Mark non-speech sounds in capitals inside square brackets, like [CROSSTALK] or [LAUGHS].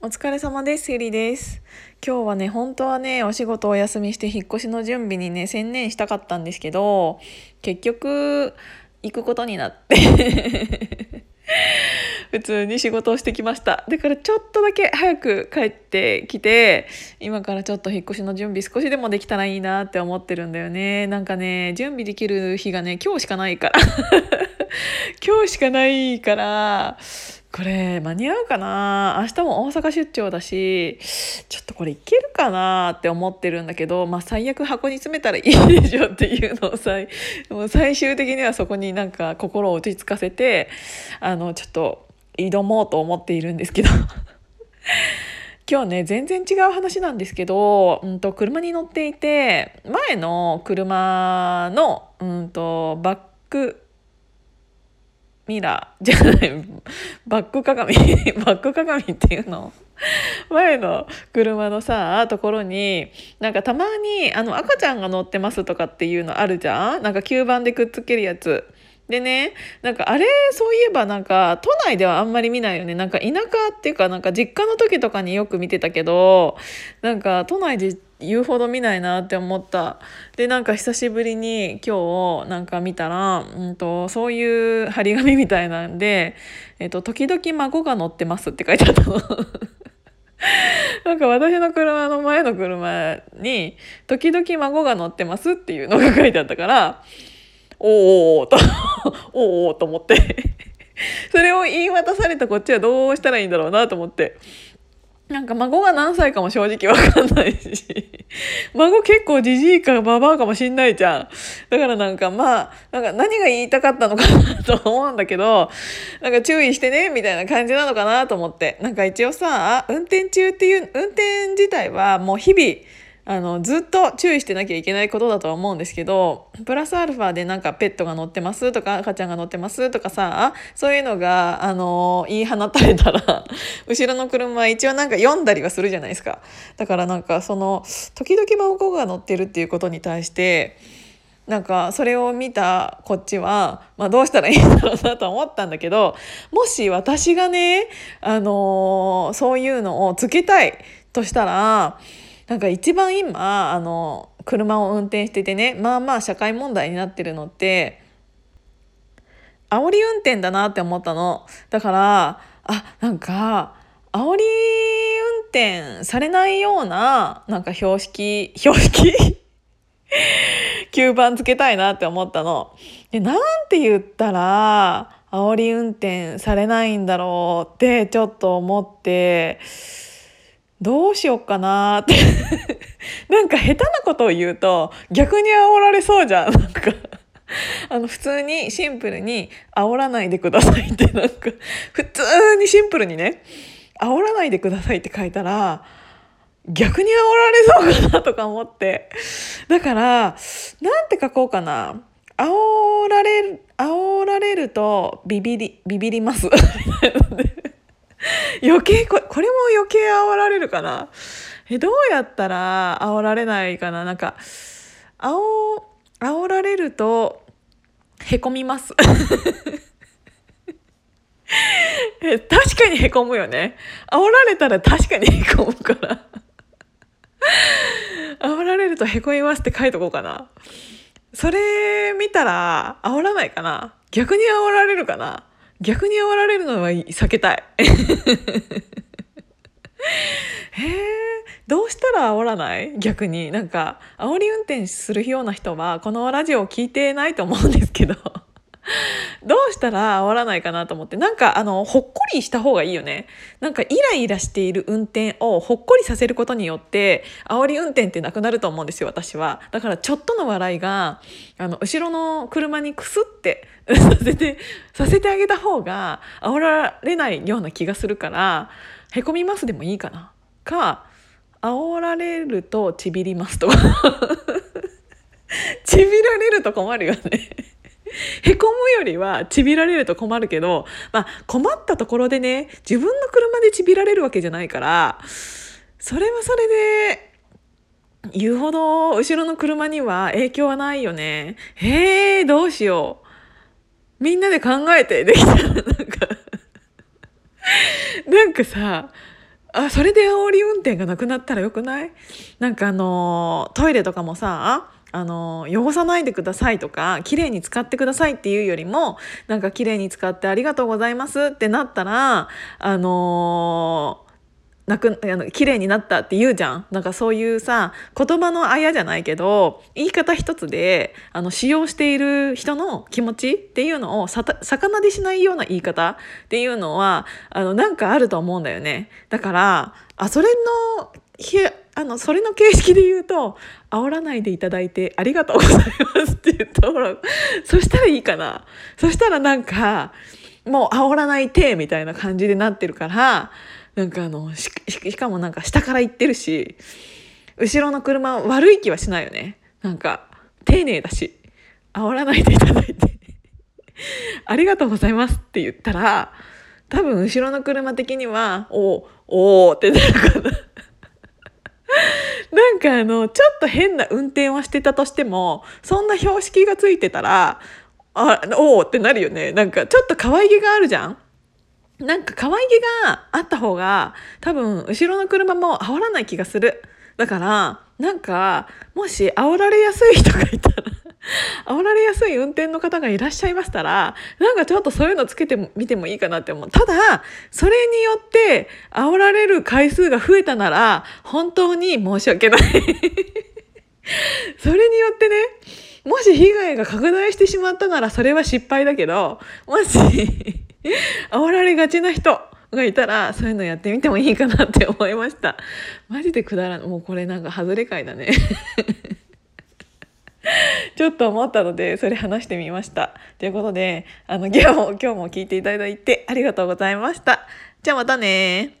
お疲れ様です。ゆりです。今日はね、本当はね、お仕事お休みして引っ越しの準備にね、専念したかったんですけど、結局、行くことになって、[LAUGHS] 普通に仕事をしてきました。だからちょっとだけ早く帰ってきて、今からちょっと引っ越しの準備少しでもできたらいいなって思ってるんだよね。なんかね、準備できる日がね、今日しかないから。[LAUGHS] 今日しかないから、これ間に合うかな？明日も大阪出張だしちょっとこれいけるかなって思ってるんだけど、まあ、最悪箱に詰めたらいいでしょっていうのを最 [LAUGHS] もう最終的にはそこになんか心を落ち着かせてあのちょっと挑もうと思っているんですけど。[LAUGHS] 今日ね全然違う話なんですけど、うん、と車に乗っていて前の車の、うん、とバックミラーじゃない。バック鏡。[LAUGHS] バック鏡っていうの？前の車のさところになんかたまにあの赤ちゃんが乗ってますとかっていうのあるじゃん？なんか吸盤でくっつけるやつ。でねなんかあれそういえばなんか都内ではあんまり見ないよね。なんか田舎っていうかなんか実家の時とかによく見てたけどなんか都内で言うほど見ないなって思った。でなんか久しぶりに今日なんか見たら、うんと、そういう張り紙みたいなんで「えっと、時々孫が乗ってます」って書いてあったの。[LAUGHS] なんか私の車の前の車に「時々孫が乗ってます」っていうのが書いてあったからおーおーと [LAUGHS] おーおと思って。[LAUGHS] それを言い渡されたこっちはどうしたらいいんだろうなと思って。なんか孫が何歳かも正直わかんないし。[LAUGHS] 孫結構じじいかババアかもしんないじゃん。だからなんかまあなんか何が言いたかったのかなと思うんだけどなんか注意してねみたいな感じなのかなと思って。なんか一応さ運転中っていう運転自体はもう日々あのずっと注意してなきゃいけないことだとは思うんですけどプラスアルファでなんかペットが乗ってますとか赤ちゃんが乗ってますとかさそういうのがあの言い放たれたら [LAUGHS] 後ろの車一応なんか読んだりはするじゃないですか。だからなんかその時々孫が乗ってるっていうことに対してなんかそれを見たこっちは、まあ、どうしたらいいんだろうなと思ったんだけどもし私がね、あのそういうのをつけたいとしたらなんか一番今あの車を運転しててねまあまあ社会問題になってるのって煽り運転だなって思ったのだからあなんか煽り運転されないようななんか標識 [LAUGHS] 標識？吸盤つけたいなって思ったの。でなんて言ったら煽り運転されないんだろうってちょっと思ってどうしようかなって。[LAUGHS] なんか下手なことを言うと逆に煽られそうじゃん。[LAUGHS] なんかあの普通にシンプルに煽らないでくださいって [LAUGHS] なんか普通にシンプルにね煽らないでくださいって書いたら逆に煽られそうかなとか思って。だからなんて書こうかな。煽られる煽られるとビビりビビります。[LAUGHS] 余計ここれも余計煽られるかな？えどうやったら煽られないかな？なんか煽煽られるとへこみます。[LAUGHS] え確かにへこむよね。煽られたら確かにへこむから。煽られるとへこみますって書いとこうかな。それ見たら煽らないかな？逆に煽られるかな？逆に煽られるのは避けたい。[LAUGHS] へえどうしたら煽らない？逆に。なんか煽り運転するような人はこのラジオを聞いてないと思うんですけど。どうしたら煽らないかなと思って。なんかあのほっこりした方がいいよね。なんかイライラしている運転をほっこりさせることによって煽り運転ってなくなると思うんですよ私は。だからちょっとの笑いがあの後ろの車にクスってさせてさせてあげた方が煽られないような気がするからへこみますでもいいかな。か煽られるとちびりますとか。[LAUGHS] ちびられると困るよね。へこむよりはちびられると困るけど、まあ、困ったところでね自分の車でちびられるわけじゃないからそれはそれで言うほど後ろの車には影響はないよね。へえどうしよう。みんなで考えてできたらなんか。[LAUGHS] なんかさあそれで煽り運転がなくなったらよくない？なんかあのトイレとかもさあの汚さないでくださいとか綺麗に使ってくださいっていうよりもなんか綺麗に使ってありがとうございますってなったらあのなくあの綺麗になったって言うじゃん。なんかそういうさ言葉のあやじゃないけど言い方一つであの使用している人の気持ちっていうのをさ魚でしないような言い方っていうのはあのなんかあると思うんだよね。だからあそれのあのそれの形式で言うと「煽らないでいただいてありがとうございます」って言ったらそしたらいいかな。そしたらなんかもう煽らないてみたいな感じでなってるからなんかあのしかもなんか下から行ってるし後ろの車悪い気はしないよね。なんか丁寧だし煽らないでいただいて。[LAUGHS] ありがとうございますって言ったら多分後ろの車的にはおおってなるかな。[LAUGHS] なんかあのちょっと変な運転をしてたとしてもそんな標識がついてたらあおおってなるよね。なんかちょっと可愛げがあるじゃん。なんか可愛げがあった方が多分後ろの車も煽らない気がする。だからなんかもし煽られやすい人がいたら [LAUGHS] 煽られやすい運転の方がいらっしゃいましたらなんかちょっとそういうのつけてみてもいいかなって思う。ただそれによって煽られる回数が増えたなら本当に申し訳ない。[LAUGHS] それによってねもし被害が拡大してしまったならそれは失敗だけどもし [LAUGHS] 煽られがちな人がいたらそういうのやってみてもいいかなって思いました。マジでくだらんもうこれなんか外れ会だね。[LAUGHS] ちょっと思ったのでそれ話してみました。ということであの今日も今日も聞いていただいてありがとうございました。じゃあまたね